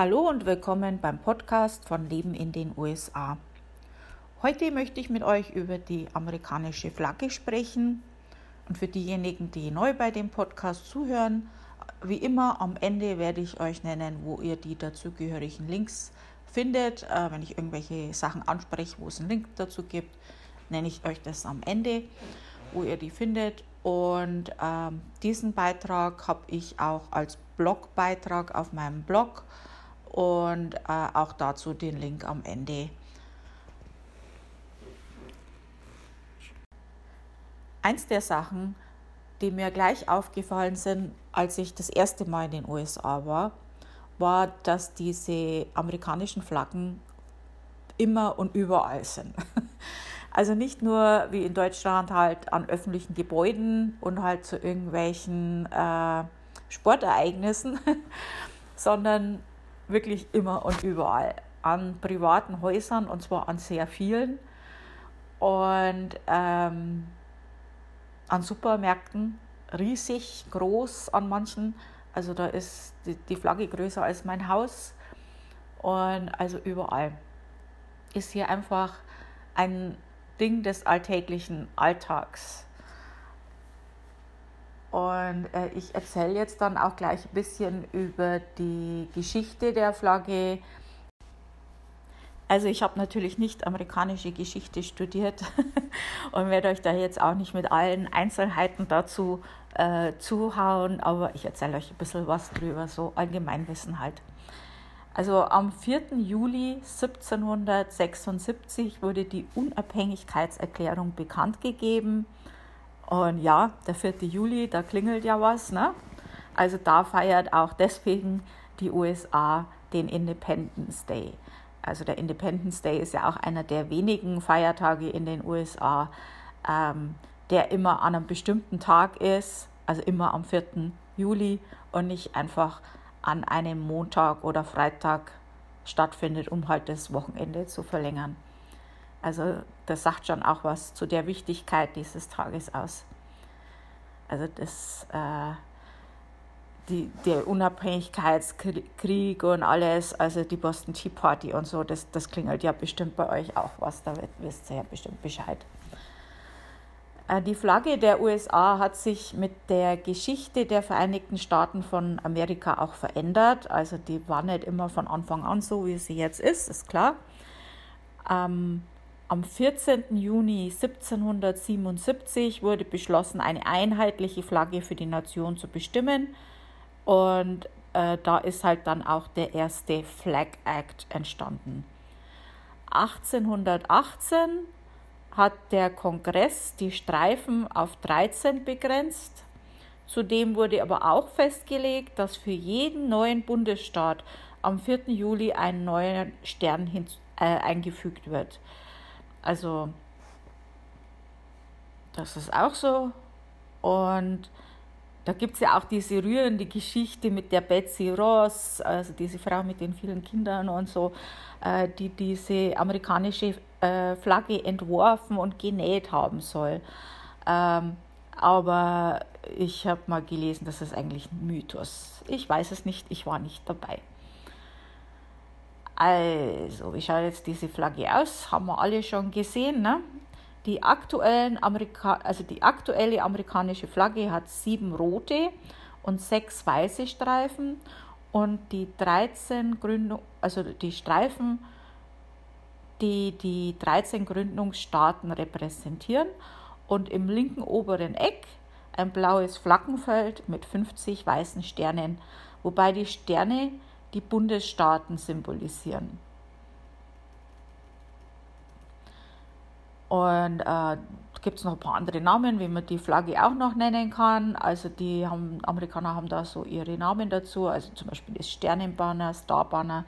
Hallo und willkommen beim Podcast von Leben in den USA. Heute möchte ich mit euch über die amerikanische Flagge sprechen. Und für diejenigen, die neu bei dem Podcast zuhören, wie immer am Ende werde ich euch nennen, wo ihr die dazugehörigen Links findet. Äh, wenn ich irgendwelche Sachen anspreche, wo es einen Link dazu gibt, nenne ich euch das am Ende, wo ihr die findet. Und ähm, diesen Beitrag habe ich auch als Blogbeitrag auf meinem Blog und äh, auch dazu den Link am Ende. Eins der Sachen, die mir gleich aufgefallen sind, als ich das erste Mal in den USA war, war, dass diese amerikanischen Flaggen immer und überall sind. Also nicht nur wie in Deutschland halt an öffentlichen Gebäuden und halt zu irgendwelchen äh, Sportereignissen, sondern wirklich immer und überall. An privaten Häusern und zwar an sehr vielen. Und ähm, an Supermärkten riesig, groß an manchen. Also da ist die, die Flagge größer als mein Haus. Und also überall ist hier einfach ein Ding des alltäglichen Alltags. Und äh, ich erzähle jetzt dann auch gleich ein bisschen über die Geschichte der Flagge. Also ich habe natürlich nicht amerikanische Geschichte studiert und werde euch da jetzt auch nicht mit allen Einzelheiten dazu äh, zuhauen, aber ich erzähle euch ein bisschen was drüber, so Allgemeinwissen halt. Also am 4. Juli 1776 wurde die Unabhängigkeitserklärung bekannt gegeben. Und ja, der 4. Juli, da klingelt ja was. Ne? Also da feiert auch deswegen die USA den Independence Day. Also der Independence Day ist ja auch einer der wenigen Feiertage in den USA, ähm, der immer an einem bestimmten Tag ist, also immer am 4. Juli und nicht einfach an einem Montag oder Freitag stattfindet, um halt das Wochenende zu verlängern. Also das sagt schon auch was zu der Wichtigkeit dieses Tages aus. Also das, äh, der Unabhängigkeitskrieg und alles, also die Boston Tea Party und so, das, das klingelt ja bestimmt bei euch auch was, da wisst ihr ja bestimmt Bescheid. Äh, die Flagge der USA hat sich mit der Geschichte der Vereinigten Staaten von Amerika auch verändert. Also die war nicht immer von Anfang an so, wie sie jetzt ist, ist klar. Ähm, am 14. Juni 1777 wurde beschlossen, eine einheitliche Flagge für die Nation zu bestimmen. Und äh, da ist halt dann auch der erste Flag Act entstanden. 1818 hat der Kongress die Streifen auf 13 begrenzt. Zudem wurde aber auch festgelegt, dass für jeden neuen Bundesstaat am 4. Juli ein neuer Stern hin, äh, eingefügt wird. Also das ist auch so. Und da gibt es ja auch diese rührende Geschichte mit der Betsy Ross, also diese Frau mit den vielen Kindern und so, äh, die diese amerikanische äh, Flagge entworfen und genäht haben soll. Ähm, aber ich habe mal gelesen, das ist eigentlich ein Mythos. Ich weiß es nicht, ich war nicht dabei. Also, wie schaut jetzt diese Flagge aus? Haben wir alle schon gesehen. Ne? Die, aktuellen Amerika also die aktuelle amerikanische Flagge hat sieben rote und sechs weiße Streifen und die 13 Gründung, also die Streifen, die die 13 Gründungsstaaten repräsentieren und im linken oberen Eck ein blaues Flaggenfeld mit 50 weißen Sternen, wobei die Sterne die Bundesstaaten symbolisieren. Und äh, gibt es noch ein paar andere Namen, wie man die Flagge auch noch nennen kann. Also die haben, Amerikaner haben da so ihre Namen dazu, also zum Beispiel das Sternenbanner, Starbanner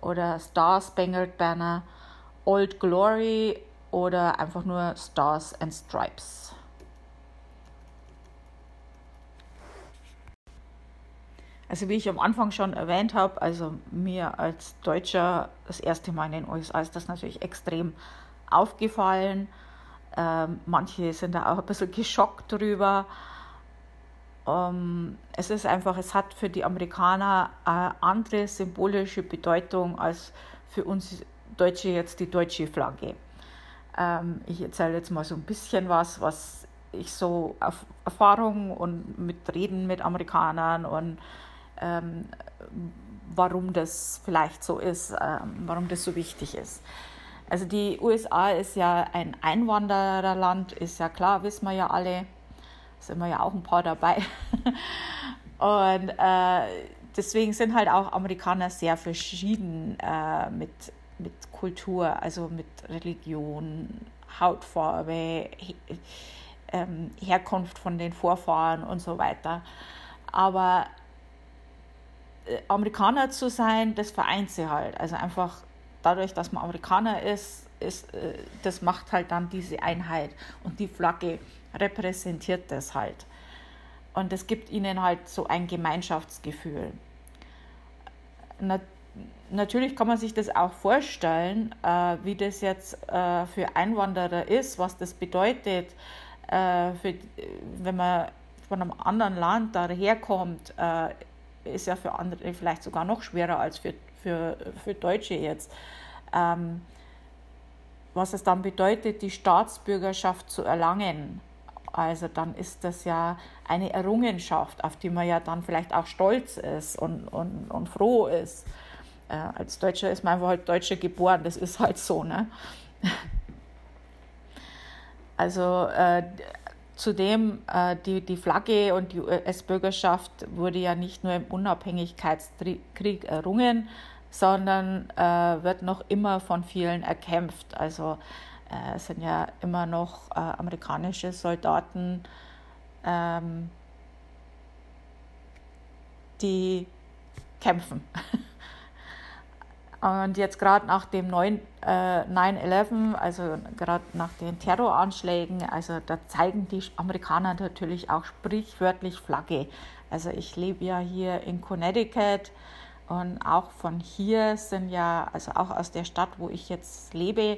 oder Star Spangled Banner, Old Glory oder einfach nur Stars and Stripes. Also wie ich am Anfang schon erwähnt habe, also mir als Deutscher das erste Mal in den USA ist das natürlich extrem aufgefallen. Ähm, manche sind da auch ein bisschen geschockt drüber. Ähm, es ist einfach, es hat für die Amerikaner eine andere symbolische Bedeutung als für uns Deutsche jetzt die deutsche Flagge. Ähm, ich erzähle jetzt mal so ein bisschen was, was ich so auf Erfahrung und mit Reden mit Amerikanern und ähm, warum das vielleicht so ist, ähm, warum das so wichtig ist. Also die USA ist ja ein Einwandererland, ist ja klar, wissen wir ja alle sind wir ja auch ein paar dabei. Und äh, deswegen sind halt auch Amerikaner sehr verschieden äh, mit, mit Kultur, also mit Religion, Hautfarbe, ähm, Herkunft von den Vorfahren und so weiter. Aber Amerikaner zu sein, das vereint sie halt. Also einfach dadurch, dass man Amerikaner ist, ist äh, das macht halt dann diese Einheit. Und die Flagge repräsentiert das halt. Und es gibt ihnen halt so ein Gemeinschaftsgefühl. Na, natürlich kann man sich das auch vorstellen, äh, wie das jetzt äh, für Einwanderer ist, was das bedeutet, äh, für, wenn man von einem anderen Land daherkommt, äh, ist ja für andere vielleicht sogar noch schwerer als für, für, für Deutsche jetzt. Ähm, was es dann bedeutet, die Staatsbürgerschaft zu erlangen. Also dann ist das ja eine Errungenschaft, auf die man ja dann vielleicht auch stolz ist und, und, und froh ist. Äh, als Deutscher ist man einfach halt Deutscher geboren, das ist halt so. Ne? Also äh, zudem äh, die, die Flagge und die US-Bürgerschaft wurde ja nicht nur im Unabhängigkeitskrieg errungen, sondern äh, wird noch immer von vielen erkämpft. Also äh, sind ja immer noch äh, amerikanische Soldaten, ähm, die kämpfen. Und jetzt gerade nach dem neuen äh, 9-11, also gerade nach den Terroranschlägen, also da zeigen die Amerikaner natürlich auch sprichwörtlich Flagge. Also ich lebe ja hier in Connecticut und auch von hier sind ja, also auch aus der Stadt, wo ich jetzt lebe,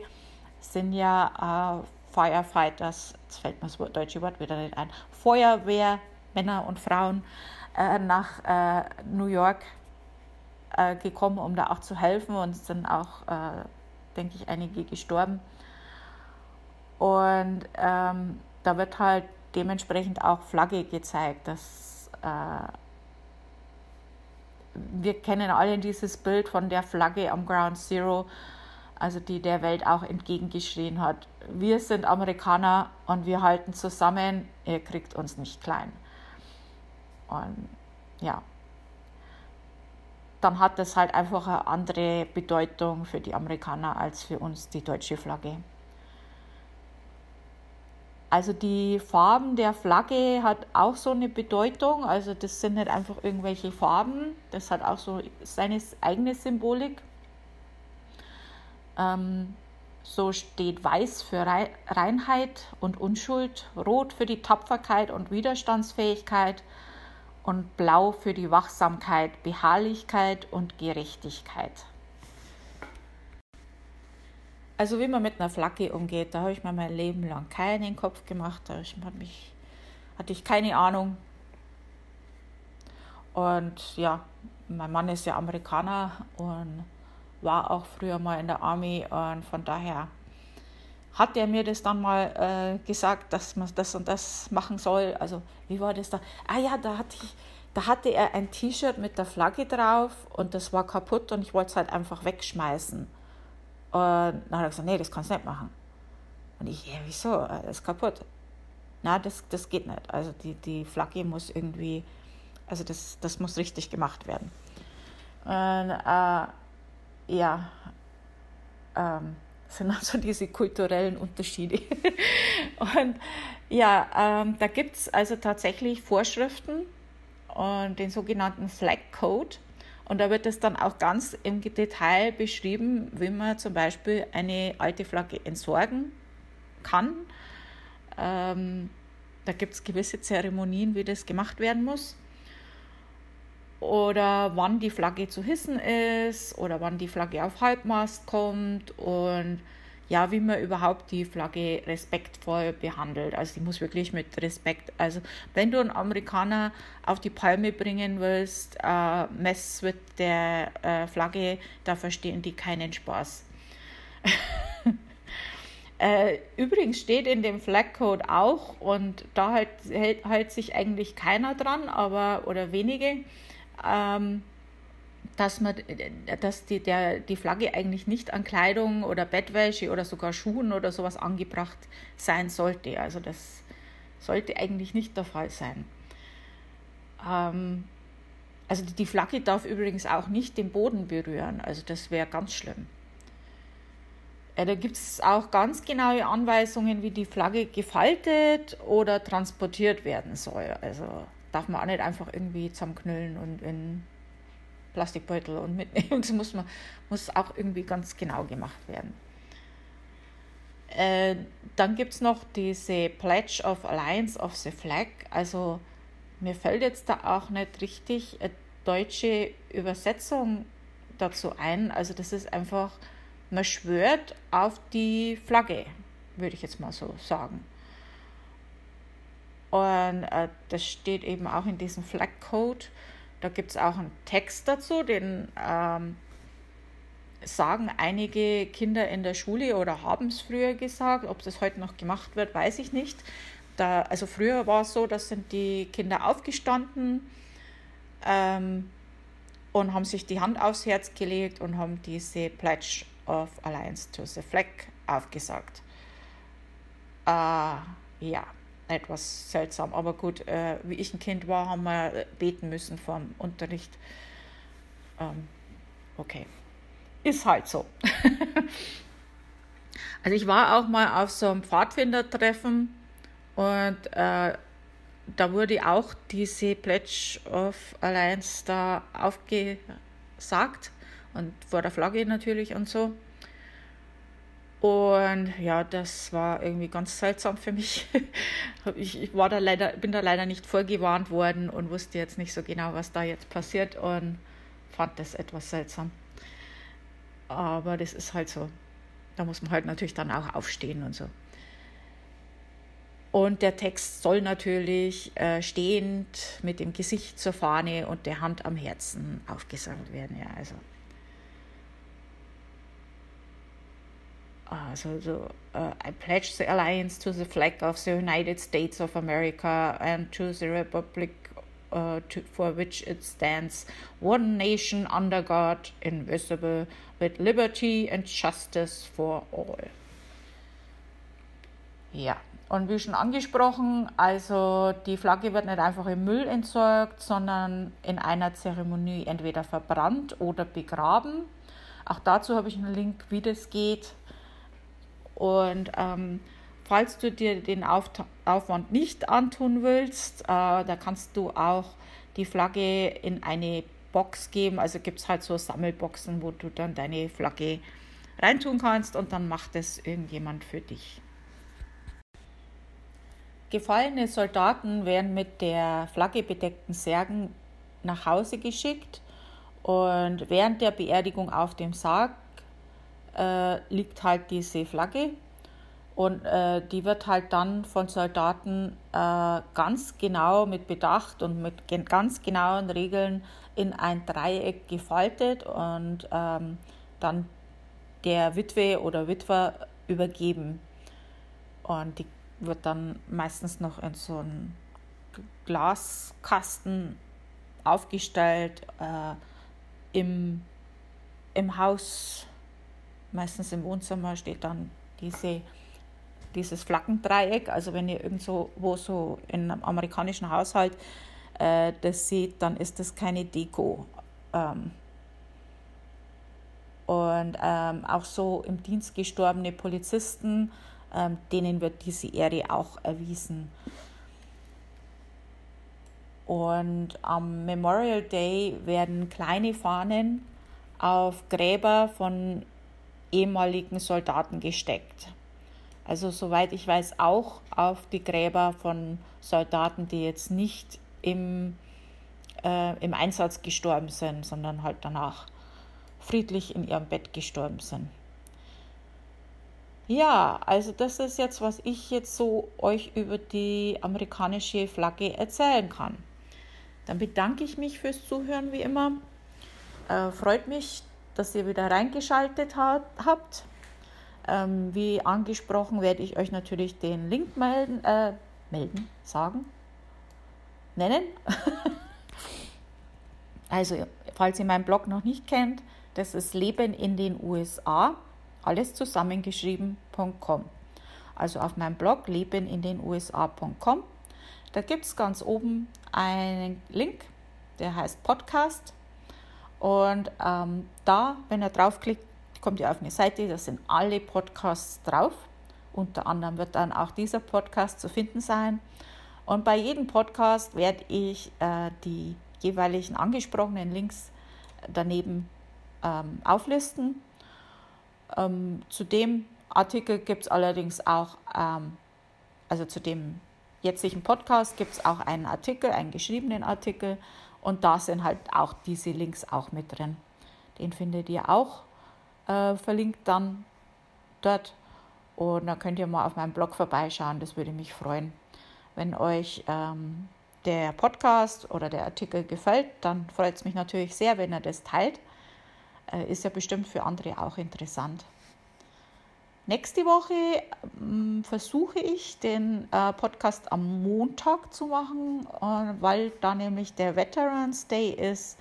sind ja äh, Firefighters, jetzt fällt mir das deutsche Wort wieder nicht ein, Feuerwehr, Männer und Frauen äh, nach äh, New York äh, gekommen, um da auch zu helfen und sind auch, äh, denke ich, einige gestorben. Und ähm, da wird halt dementsprechend auch Flagge gezeigt, dass äh, wir kennen alle dieses Bild von der Flagge am Ground Zero, also die der Welt auch entgegengeschrien hat. Wir sind Amerikaner und wir halten zusammen, ihr kriegt uns nicht klein. Und ja, dann hat das halt einfach eine andere Bedeutung für die Amerikaner als für uns die deutsche Flagge. Also die Farben der Flagge hat auch so eine Bedeutung. Also das sind nicht einfach irgendwelche Farben, das hat auch so seine eigene Symbolik. Ähm, so steht Weiß für Reinheit und Unschuld, Rot für die Tapferkeit und Widerstandsfähigkeit und Blau für die Wachsamkeit, Beharrlichkeit und Gerechtigkeit. Also wie man mit einer Flagge umgeht, da habe ich mir mein Leben lang keinen Kopf gemacht, da mich, hatte ich keine Ahnung. Und ja, mein Mann ist ja Amerikaner und war auch früher mal in der Army und von daher hat er mir das dann mal äh, gesagt, dass man das und das machen soll. Also wie war das da? Ah ja, da hatte ich, da hatte er ein T-Shirt mit der Flagge drauf und das war kaputt und ich wollte es halt einfach wegschmeißen. Und dann hat er gesagt, nee, das kannst du nicht machen. Und ich, ja, wieso? Das ist kaputt. Na, das, das geht nicht. Also die, die Flagge muss irgendwie, also das, das muss richtig gemacht werden. Und äh, ja, ähm, sind also diese kulturellen Unterschiede. und ja, ähm, da gibt es also tatsächlich Vorschriften und den sogenannten Flag Code. Und da wird es dann auch ganz im Detail beschrieben, wie man zum Beispiel eine alte Flagge entsorgen kann. Ähm, da gibt es gewisse Zeremonien, wie das gemacht werden muss oder wann die Flagge zu hissen ist oder wann die Flagge auf Halbmast kommt und ja, wie man überhaupt die Flagge respektvoll behandelt. Also die muss wirklich mit Respekt, also wenn du einen Amerikaner auf die Palme bringen willst, äh, mess mit der äh, Flagge, da verstehen die keinen Spaß. äh, übrigens steht in dem Flag Code auch, und da halt, hält, hält sich eigentlich keiner dran, aber oder wenige, ähm, dass, man, dass die, der, die Flagge eigentlich nicht an Kleidung oder Bettwäsche oder sogar Schuhen oder sowas angebracht sein sollte. Also das sollte eigentlich nicht der Fall sein. Ähm, also die Flagge darf übrigens auch nicht den Boden berühren. Also das wäre ganz schlimm. Äh, da gibt es auch ganz genaue Anweisungen, wie die Flagge gefaltet oder transportiert werden soll. Also darf man auch nicht einfach irgendwie zusammenknüllen und in Plastikbeutel und mitnehmen. Das muss, man, muss auch irgendwie ganz genau gemacht werden. Äh, dann gibt es noch diese Pledge of Alliance of the Flag. Also mir fällt jetzt da auch nicht richtig eine deutsche Übersetzung dazu ein. Also das ist einfach, man schwört auf die Flagge, würde ich jetzt mal so sagen. Und äh, das steht eben auch in diesem Flag Code. Da gibt es auch einen Text dazu, den ähm, sagen einige Kinder in der Schule oder haben es früher gesagt. Ob das heute noch gemacht wird, weiß ich nicht. Da, also früher war es so, dass sind die Kinder aufgestanden ähm, und haben sich die Hand aufs Herz gelegt und haben diese Pledge of Alliance to the Flag aufgesagt. Äh, ja, etwas seltsam. Aber gut, äh, wie ich ein Kind war, haben wir beten müssen vom Unterricht. Ähm, okay, ist halt so. also ich war auch mal auf so einem Pfadfindertreffen und äh, da wurde auch diese Pledge of Alliance da aufgesagt und vor der Flagge natürlich und so. Und ja, das war irgendwie ganz seltsam für mich. ich, war da leider, bin da leider nicht vorgewarnt worden und wusste jetzt nicht so genau, was da jetzt passiert und fand das etwas seltsam. Aber das ist halt so. Da muss man halt natürlich dann auch aufstehen und so. Und der Text soll natürlich äh, stehend mit dem Gesicht zur Fahne und der Hand am Herzen aufgesagt werden. Ja, also uh, so uh, I pledge the alliance to the flag of the United States of America and to the republic uh, to, for which it stands, one nation under God, invisible, with liberty and justice for all. Ja, und wie schon angesprochen, also die Flagge wird nicht einfach im Müll entsorgt, sondern in einer Zeremonie entweder verbrannt oder begraben. Auch dazu habe ich einen Link, wie das geht. Und ähm, falls du dir den Auf Aufwand nicht antun willst, äh, da kannst du auch die Flagge in eine Box geben. Also gibt es halt so Sammelboxen, wo du dann deine Flagge reintun kannst und dann macht es irgendjemand für dich. Gefallene Soldaten werden mit der Flagge bedeckten Särgen nach Hause geschickt und während der Beerdigung auf dem Sarg äh, liegt halt diese Flagge und äh, die wird halt dann von Soldaten äh, ganz genau mit Bedacht und mit ganz genauen Regeln in ein Dreieck gefaltet und ähm, dann der Witwe oder Witwer übergeben. Und die wird dann meistens noch in so einen Glaskasten aufgestellt äh, im, im Haus meistens im Wohnzimmer steht dann diese, dieses Flaggendreieck. Also wenn ihr irgendwo wo so in einem amerikanischen Haushalt äh, das seht, dann ist das keine Deko. Ähm, und ähm, auch so im Dienst gestorbene Polizisten, ähm, denen wird diese Ehre auch erwiesen. Und am Memorial Day werden kleine Fahnen auf Gräber von ehemaligen Soldaten gesteckt. Also soweit ich weiß auch auf die Gräber von Soldaten, die jetzt nicht im, äh, im Einsatz gestorben sind, sondern halt danach friedlich in ihrem Bett gestorben sind. Ja, also das ist jetzt, was ich jetzt so euch über die amerikanische Flagge erzählen kann. Dann bedanke ich mich fürs Zuhören wie immer. Äh, freut mich, dass ihr wieder reingeschaltet hat, habt. Ähm, wie angesprochen werde ich euch natürlich den Link melden, äh, melden, sagen, nennen. also, falls ihr meinen Blog noch nicht kennt, das ist Leben in den USA, alles zusammengeschrieben.com. Also auf meinem Blog leben in den USA.com. Da gibt es ganz oben einen Link, der heißt Podcast. Und ähm, da, wenn ihr draufklickt, kommt ihr auf eine Seite, da sind alle Podcasts drauf. Unter anderem wird dann auch dieser Podcast zu finden sein. Und bei jedem Podcast werde ich äh, die jeweiligen angesprochenen Links daneben ähm, auflisten. Ähm, zu dem Artikel gibt es allerdings auch, ähm, also zu dem jetzigen Podcast gibt es auch einen Artikel, einen geschriebenen Artikel und da sind halt auch diese Links auch mit drin. Den findet ihr auch äh, verlinkt dann dort. Und da könnt ihr mal auf meinem Blog vorbeischauen. Das würde mich freuen. Wenn euch ähm, der Podcast oder der Artikel gefällt, dann freut es mich natürlich sehr, wenn ihr das teilt. Äh, ist ja bestimmt für andere auch interessant. Nächste Woche äh, versuche ich, den äh, Podcast am Montag zu machen, äh, weil da nämlich der Veterans Day ist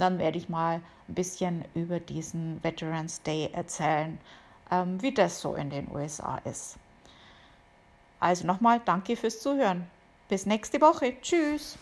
dann werde ich mal ein bisschen über diesen Veterans Day erzählen, ähm, wie das so in den USA ist. Also nochmal danke fürs Zuhören. Bis nächste Woche. Tschüss.